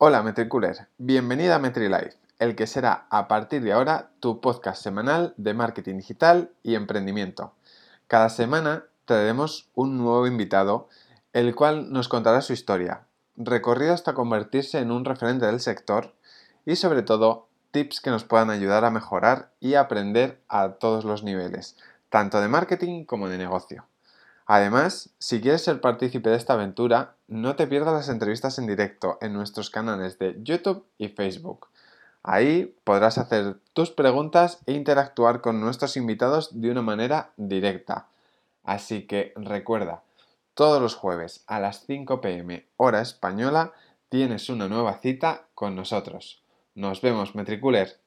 Hola Metriculer, bienvenida a MetriLife, el que será a partir de ahora tu podcast semanal de marketing digital y emprendimiento. Cada semana traeremos un nuevo invitado, el cual nos contará su historia, recorrido hasta convertirse en un referente del sector y sobre todo tips que nos puedan ayudar a mejorar y aprender a todos los niveles, tanto de marketing como de negocio. Además, si quieres ser partícipe de esta aventura, no te pierdas las entrevistas en directo en nuestros canales de YouTube y Facebook. Ahí podrás hacer tus preguntas e interactuar con nuestros invitados de una manera directa. Así que recuerda, todos los jueves a las 5 pm hora española tienes una nueva cita con nosotros. Nos vemos, Metriculer.